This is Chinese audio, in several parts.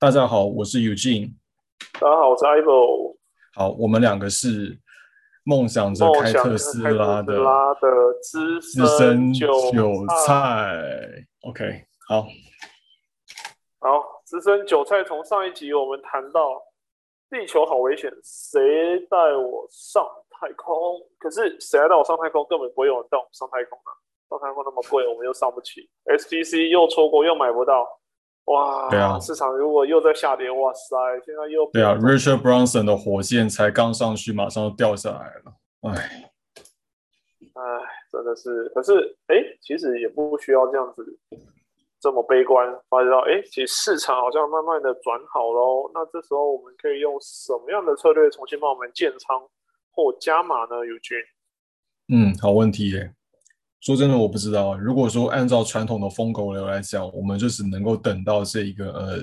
大家好，我是 Eugene。大家好，我是 Ivo。好，我们两个是梦想着开特斯拉的拉的资资深韭韭菜。OK，好，好，资深韭菜。从上一集我们谈到地球好危险，谁带我上太空？可是谁来带我上太空？根本不会有人带我们上太空啊！上太空那么贵，我们又上不起。STC 又错过，又买不到。哇，对啊市场如果又在下跌，哇塞，现在又对啊，Richard Branson 的火箭才刚上去，马上就掉下来了。哎，哎，真的是，可是哎，其实也不需要这样子这么悲观，发觉到哎，其实市场好像慢慢的转好喽。那这时候我们可以用什么样的策略重新帮我们建仓或加码呢？友军，嗯，好问题耶。说真的，我不知道。如果说按照传统的疯狗流来讲，我们就只能够等到这一个呃，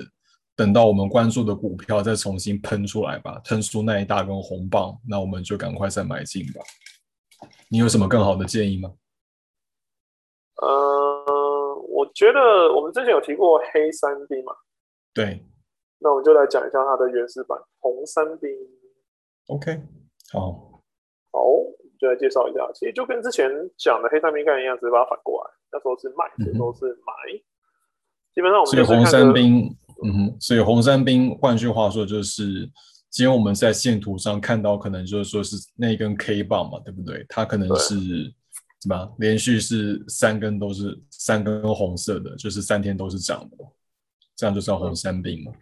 等到我们关注的股票再重新喷出来吧，喷出那一大根红棒，那我们就赶快再买进吧。你有什么更好的建议吗？呃，我觉得我们之前有提过黑三 D 嘛，对那我们就来讲一下它的原始版红三 D。，OK，好，好，就来介绍一下，其实就跟之前讲的黑三 D 概念一样，只是把它反过来，那时候是卖，这时候是买。基本上我们所以红就是看着三兵，嗯哼，所以红山兵，换句话说就是，今天我们在线图上看到，可能就是说是那一根 K 棒嘛，对不对？它可能是什么？连续是三根都是三根红色的，就是三天都是涨的，这样就算红山兵嘛。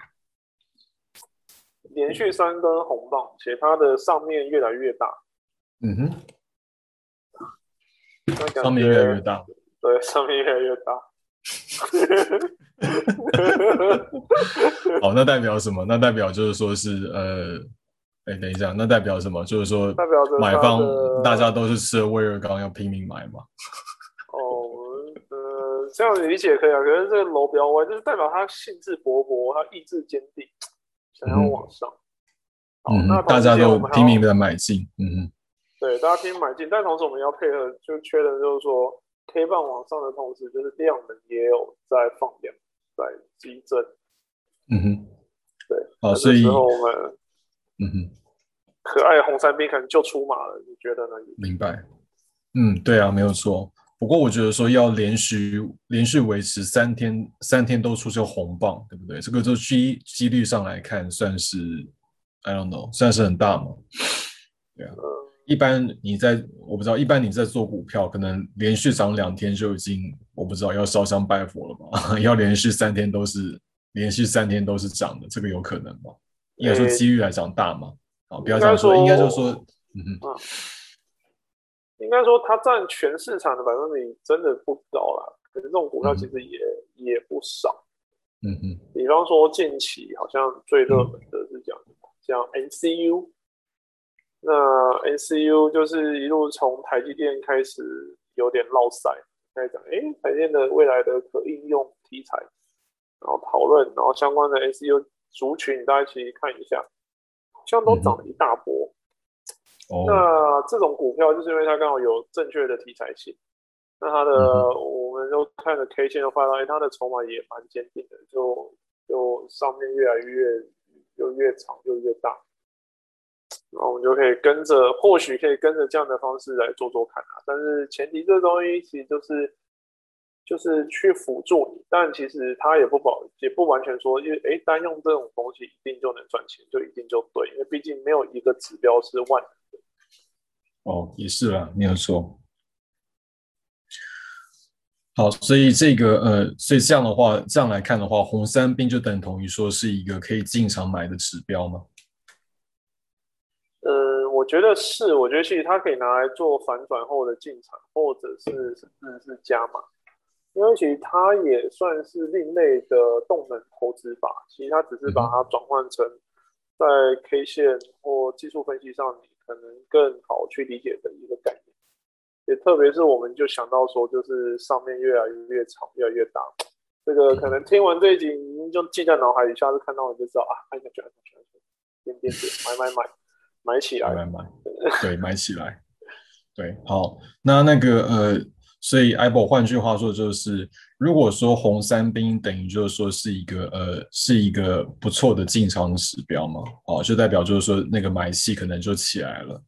连续三根红棒，且它的上面越来越大，嗯哼，上面越来越大。对，上面越来越大。好，那代表什么？那代表就是说是呃，哎，等一下，那代表什么？就是说代表买方大家都是吃了威尔刚要拼命买嘛。哦，呃，这样理解可以啊。可是这个楼比较歪，就是代表他兴致勃勃，他意志坚定，想要往上。好，嗯大家都拼命的买进。嗯哼。对，大家拼命买进，但同时我们要配合，就缺的就是说，K 棒往上的同时，就是量能也有在放量，在激增。嗯哼，对，好，所以我们嗯哼，可爱的红三兵可能就出马了，你觉得呢？明白。嗯，对啊，没有错。不过我觉得说要连续连续维持三天，三天都出现红棒，对不对？这个就几几率上来看，算是 I don't know，算是很大嘛。对啊，一般你在我不知道，一般你在做股票，可能连续涨两天就已经我不知道要烧香拜佛了吧？要连续三天都是连续三天都是涨的，这个有可能吗？应该说诶几率来讲大嘛。好，不要这样说，应该就说说，嗯哼。应该说它占全市场的百分比真的不高啦，可是这种股票其实也、也不少。嗯哼，比方说近期好像最热门的是讲像 NCU，那 NCU 就是一路从台积电开始有点落赛，开始讲诶台积电的未来的可应用题材，然后讨论，然后相关的 NCU 族群大家一起看一下，好像都涨了一大波。哦，那这种股票就是因为它刚好有正确的题材性，那它的、嗯我们都看了 K 线，的发现哎，它的筹码也蛮坚定的，就就上面越来越就越长就越大，然后我们就可以跟着，或许可以跟着这样的方式来做做看啊。但是前提这东西其实就是就是去辅助你，但其实它也不保也不完全说，因为哎单用这种东西一定就能赚钱，就一定就对，因为毕竟没有一个指标是万能的。哦，也是啦，没有错。好，所以这个呃，所以这样的话，这样来看的话，红三兵就等同于说是一个可以进场买的指标吗？我觉得是，我觉得其实它可以拿来做反转后的进场，或者是甚至是加码，因为其实它也算是另类的动能投资法。其实它只是把它转换成在 K 线或技术分析上，你可能更好去理解的一个概念。也特别是我们就想到说，就是上面越来越长，越来越大。这个可能听完这一集，你就记在脑海里，下次看到你就知道啊，按下去，按下去，按下去，点点点，买买买，买起来。买买买，对，买起来。对，好，那那个呃，所以 Apple 换句话说就是，如果说红三兵等于就是说是一个呃是一个不错的进场指标嘛，哦，就代表就是说那个买气可能就起来了。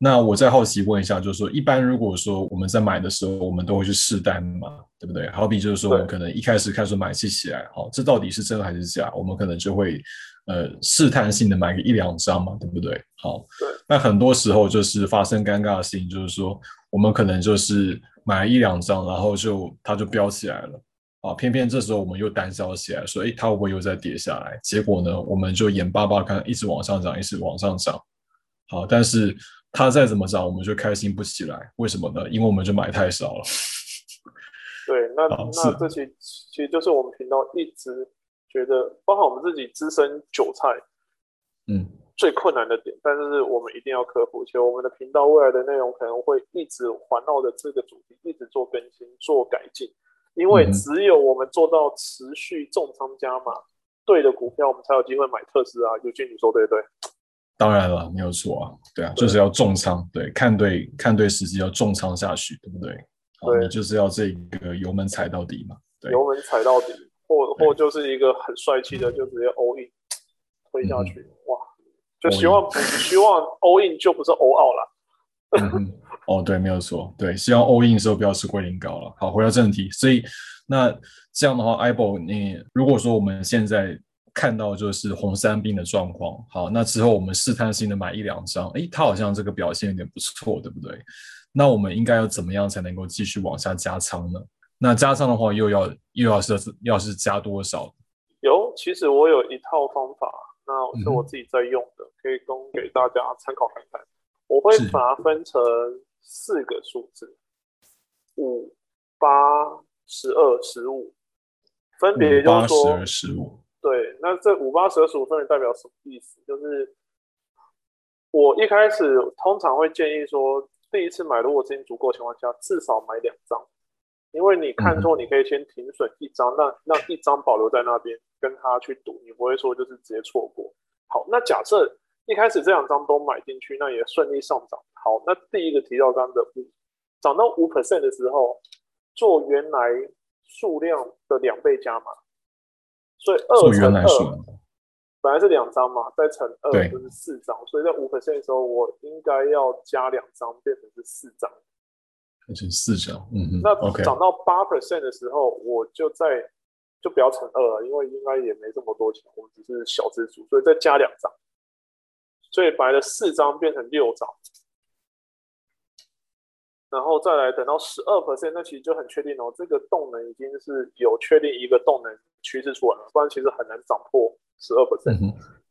那我再好奇问一下，就是说一般如果说我们在买的时候，我们都会去试单嘛，对不对？好比就是说我们可能一开始开始买气起来，好，这到底是真还是假？我们可能就会呃试探性的买个一两张嘛，对不对？好，那很多时候就是发生尴尬的事情，就是说我们可能就是买一两张，然后就它就飙起来了。啊，偏偏这时候我们又胆小起来，说，哎，它会不会又再跌下来？结果呢，我们就眼巴巴看，一直往上涨，一直往上涨。好，但是它再怎么涨，我们就开心不起来。为什么呢？因为我们就买太少了。对，那那这其其实就是我们频道一直觉得，包括我们自己资深韭菜，嗯，最困难的点，但是我们一定要克服。且我们的频道未来的内容可能会一直环绕着这个主题，一直做更新、做改进。因为只有我们做到持续重仓加码对的股票，我们才有机会买特斯拉。尤俊，你说对不对？当然了，没有错啊，对啊，就是要重仓，对，看对看对时机要重仓下去，对不对？对，你就是要这个油门踩到底嘛，对，油门踩到底，或或就是一个很帅气的，就直接 all in 推下去，哇，就希望希望 all in 就不是 all out 了。哦，对，没有错，对，希望 all in 的时候不要吃龟苓膏了。好，回到正题，所以那这样的话 i b o 你如果说我们现在看到就是红三兵的状况，好，那之后我们试探性的买一两张，诶，它好像这个表现有点不错，对不对？那我们应该要怎么样才能够继续往下加仓呢？那加上的话，又要又要是要是加多少？有，其实我有一套方法，那是我自己在用的，可以供给大家参考看看。我会把它分成四个数字，五、八、十二、十五，分别就是说，十二、十五。对，那这五、八、十二、十五分别代表什么意思？就是我一开始通常会建议说，第一次买如果资金足够情况下，至少买两张，因为你看错，你可以先停损一张，让让一张保留在那边，跟他去赌，你不会说就是直接错过。好，那假设。一开始这两张都买进去，那也顺利上涨。好，那第一个提到刚的五涨到五 percent 的时候，做原来数量的两倍加码，所以二乘二，本来是两张嘛，再乘二就是四张，所以在五 percent 的时候，我应该要加两张，变成是四张，变成四张。嗯嗯。那涨到八 percent 的时候，我就在就不要乘二了，因为应该也没这么多钱，我们只是小资主，所以再加两张。所以白的四张变成六张，然后再来等到十二 percent，那其实就很确定哦，这个动能已经是有确定一个动能趋势出来了，不然其实很难涨破十二 percent。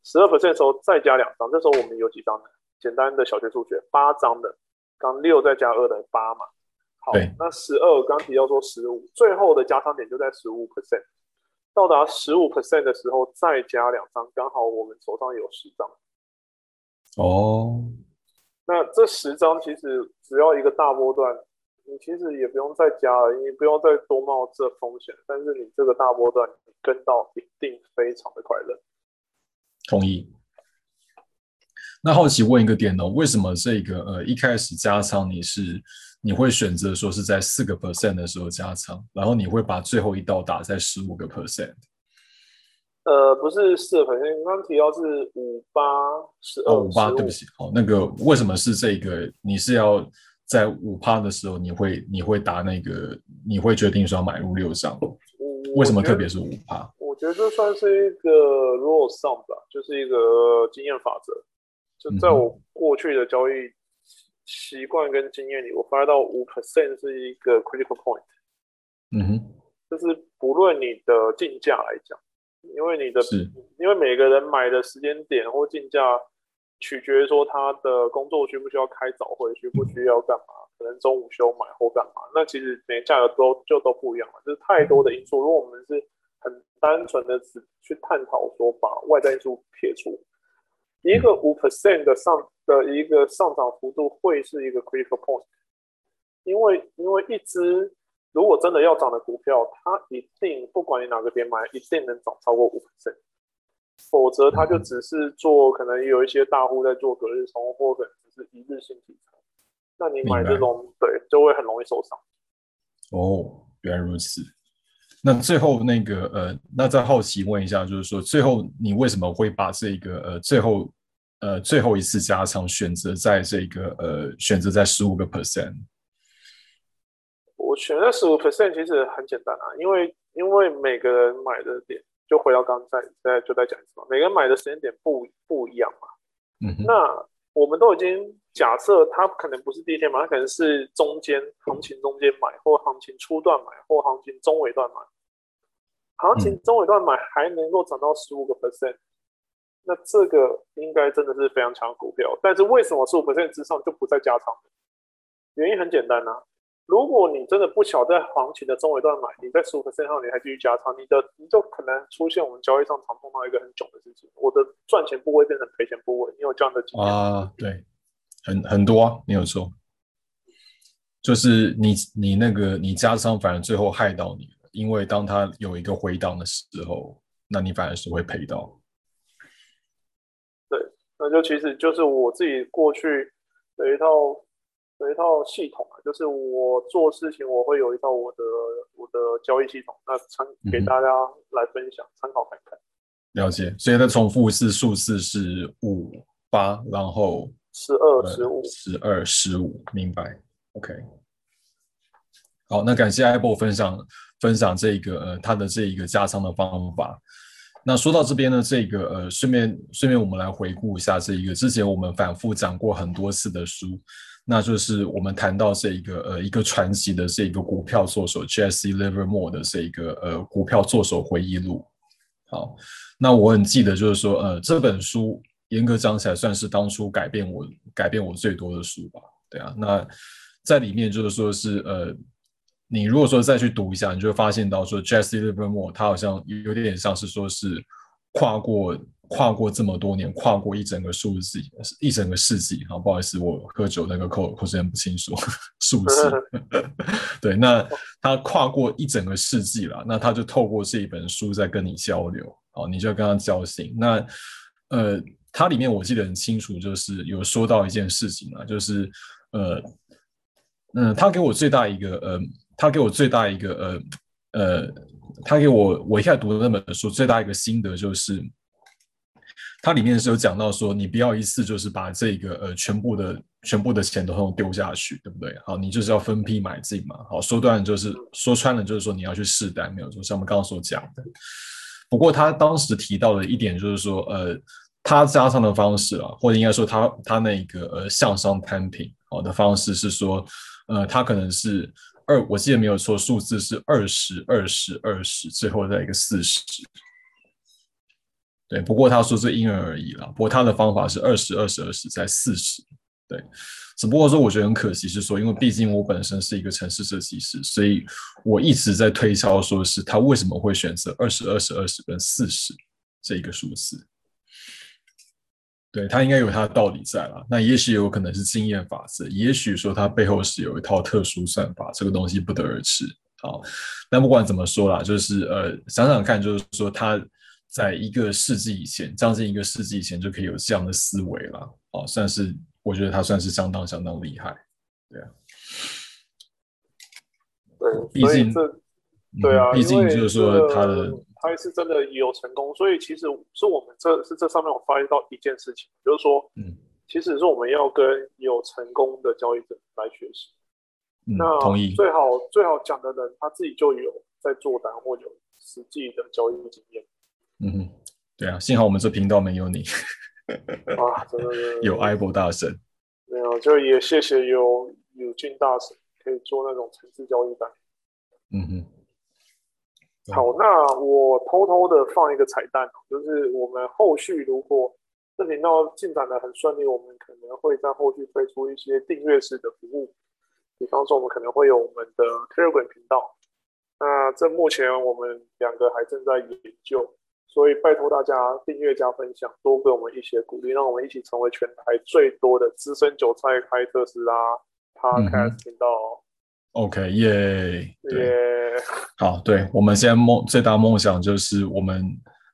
十二 percent 的时候再加两张，这时候我们有几张呢？简单的小学数学，八张的，刚六再加二等于八嘛。好，那十二刚提到说十五，最后的加仓点就在十五 percent，到达十五 percent 的时候再加两张，刚好我们手上有十张。哦，那这十张其实只要一个大波段，你其实也不用再加了，你不用再多冒这风险。但是你这个大波段跟到一定非常的快乐。同意。那好奇问一个点哦，为什么这个呃一开始加仓你是你会选择说是在四个 percent 的时候加仓，然后你会把最后一道打在十五个 percent？呃，不是四个 percent，刚刚提到是五八十二五八，对不起，好，那个为什么是这个？你是要在五趴的时候，你会你会打那个，你会决定说要买入六张？为什么特别是五趴？我觉得这算是一个 rule sum 吧，就是一个经验法则。就在我过去的交易习惯跟经验里，我发现到五 percent 是一个 critical point。嗯哼，就是不论你的竞价来讲。因为你的，因为每个人买的时间点或竞价，取决于说他的工作需不需要开早会，需不需要干嘛，可能中午休买或干嘛，那其实每个价格都就都不一样了，就是太多的因素。如果我们是很单纯的只去探讨说把外在因素撇除，一个五 percent 的上的一个上涨幅度会是一个 critical point，因为因为一只。如果真的要涨的股票，它一定不管你哪个点买，一定能涨超过五 percent，否则它就只是做可能有一些大户在做隔日冲，或者只是一日性题材，那你买这种对就会很容易受伤。哦，原来如此。那最后那个呃，那再好奇问一下，就是说最后你为什么会把这个呃最后呃最后一次加仓选择在这个呃选择在十五个 percent？我选择十五 percent 其实很简单啊，因为因为每个人买的点，就回到刚才在就在讲什么，每个人买的时间点不不一样嘛。嗯哼，那我们都已经假设他可能不是第一天买，他可能是中间行情中间买，或行情初段买，或行情中尾段买。行情中尾段买还能够涨到十五个 percent，那这个应该真的是非常强的股票。但是为什么十五 percent 之上就不再加仓？原因很简单啊，如果你真的不巧在行情的中尾段买，你在十五 percent 上你还继续加仓，你的你就可能出现我们交易上常碰到一个很囧的事情，我的赚钱部位变成赔钱部位。你有这样的经验啊？对，很很多啊，没有错，就是你你那个你加仓，反而最后害到你了。因为当它有一个回档的时候，那你反而是会赔到。就其实就是我自己过去的一套的一套系统啊，就是我做事情我会有一套我的我的交易系统，那参给大家来分享参考看看。了解，所以它重复是数字是五八，然后十二十五十二十五，明白？OK。好，那感谢 Apple 分享。分享这个呃他的这一个加仓的方法。那说到这边呢，这个呃顺便顺便我们来回顾一下这一个之前我们反复讲过很多次的书，那就是我们谈到这一个呃一个传奇的这一个股票作手 Jesse Livermore 的这一个呃股票作手回忆录。好，那我很记得就是说呃这本书严格讲起来算是当初改变我改变我最多的书吧。对啊，那在里面就是说是呃。你如果说再去读一下，你就会发现到说，Jesse Livermore 他好像有点点像是说是跨过跨过这么多年，跨过一整个数字，一整个世纪。好，不好意思，我喝酒那个口口有点不清楚数字。对，那他跨过一整个世纪了，那他就透过这一本书在跟你交流。好，你就跟他交心。那呃，它里面我记得很清楚，就是有说到一件事情啊，就是呃嗯，他给我最大一个呃。他给我最大一个呃呃，他给我我一下读的那本书最大一个心得就是，它里面是有讲到说，你不要一次就是把这个呃全部的全部的钱都丢下去，对不对？好，你就是要分批买进嘛。好，说断就是说穿了就是说你要去试单，没有错，像我们刚刚所讲的。不过他当时提到的一点就是说，呃，他加上的方式啊，或者应该说他他那个呃向上摊平好的方式是说，呃，他可能是。二，我记得没有错，数字是二十二十二十，最后再一个四十。对，不过他说是因人而异了。不过他的方法是二十二十二十再四十。对，只不过说我觉得很可惜是说，因为毕竟我本身是一个城市设计师，所以我一直在推敲，说是他为什么会选择二十二十二十跟四十这一个数字。对他应该有他的道理在啦，那也许有可能是经验法则，也许说他背后是有一套特殊算法，这个东西不得而知。好，那不管怎么说啦，就是呃想想看，就是说他在一个世纪以前，将近一个世纪以前就可以有这样的思维了，哦，算是我觉得他算是相当相当厉害，对啊，对，毕竟对啊，毕竟就是说他的。他是真的有成功，所以其实是我们这是这上面我发现到一件事情，就是说，嗯，其实是我们要跟有成功的交易者来学习。那同意，最好最好讲的人他自己就有在做单或有实际的交易经验。嗯哼，对啊，幸好我们这频道没有你。啊，真的 有 Apple 大神。没有，就也谢谢有有俊大神可以做那种城市交易单。嗯哼。好，那我偷偷的放一个彩蛋，就是我们后续如果这频道进展的很顺利，我们可能会在后续推出一些订阅式的服务，比方说我们可能会有我们的 Telegram 频道，那这目前我们两个还正在研究，所以拜托大家订阅加分享，多给我们一些鼓励，让我们一起成为全台最多的资深韭菜开特斯拉 Podcast 频道。OK，耶，耶，好，对我们现在梦最大梦想就是我们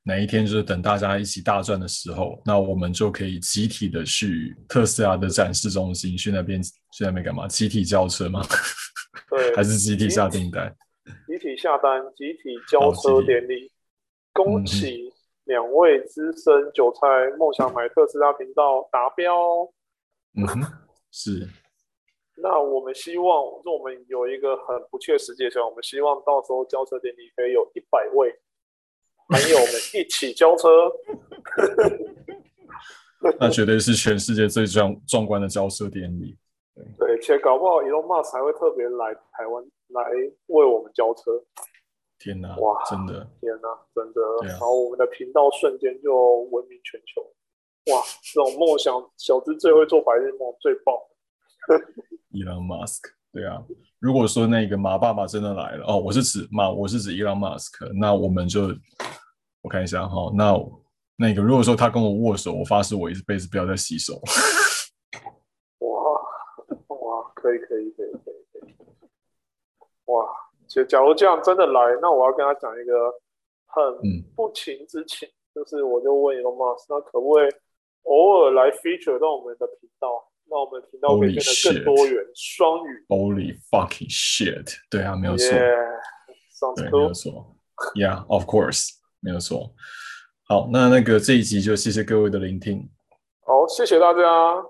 哪一天就是等大家一起大赚的时候，那我们就可以集体的去特斯拉的展示中心去那边去那边干嘛？集体交车吗？对，还是集体下订单？集体下单，集体交车典礼，恭喜两位资深韭菜梦想买特斯拉频道达标。嗯哼，是。那我们希望，我们有一个很不切实际的想法，我们希望到时候交车典礼可以有一百位朋友们一起交车。那绝对是全世界最壮壮观的交车典礼。对，且搞不好 Elon Musk 还会特别来台湾来为我们交车。天哪！哇，真的！天哪，真的！然后我们的频道瞬间就闻名全球。哇，这种梦想小资最会做白日梦，最棒。Elon Musk，对啊。如果说那个马爸爸真的来了，哦，我是指马，我是指 Elon Musk，那我们就我看一下哈，那那个如果说他跟我握手，我发誓我一辈子不要再洗手。哇哇可以可以可以可以可以，哇！其实假如这样真的来，那我要跟他讲一个很不情之请，就是我就问 Elon Musk，那可不可以偶尔来 feature 到我们的频道，那我们频道可以变得更多元、双语。Holy fucking shit！对啊，没有错，对，没有错。Yeah，of course，没有错。好，那那个这一集就谢谢各位的聆听。好，谢谢大家。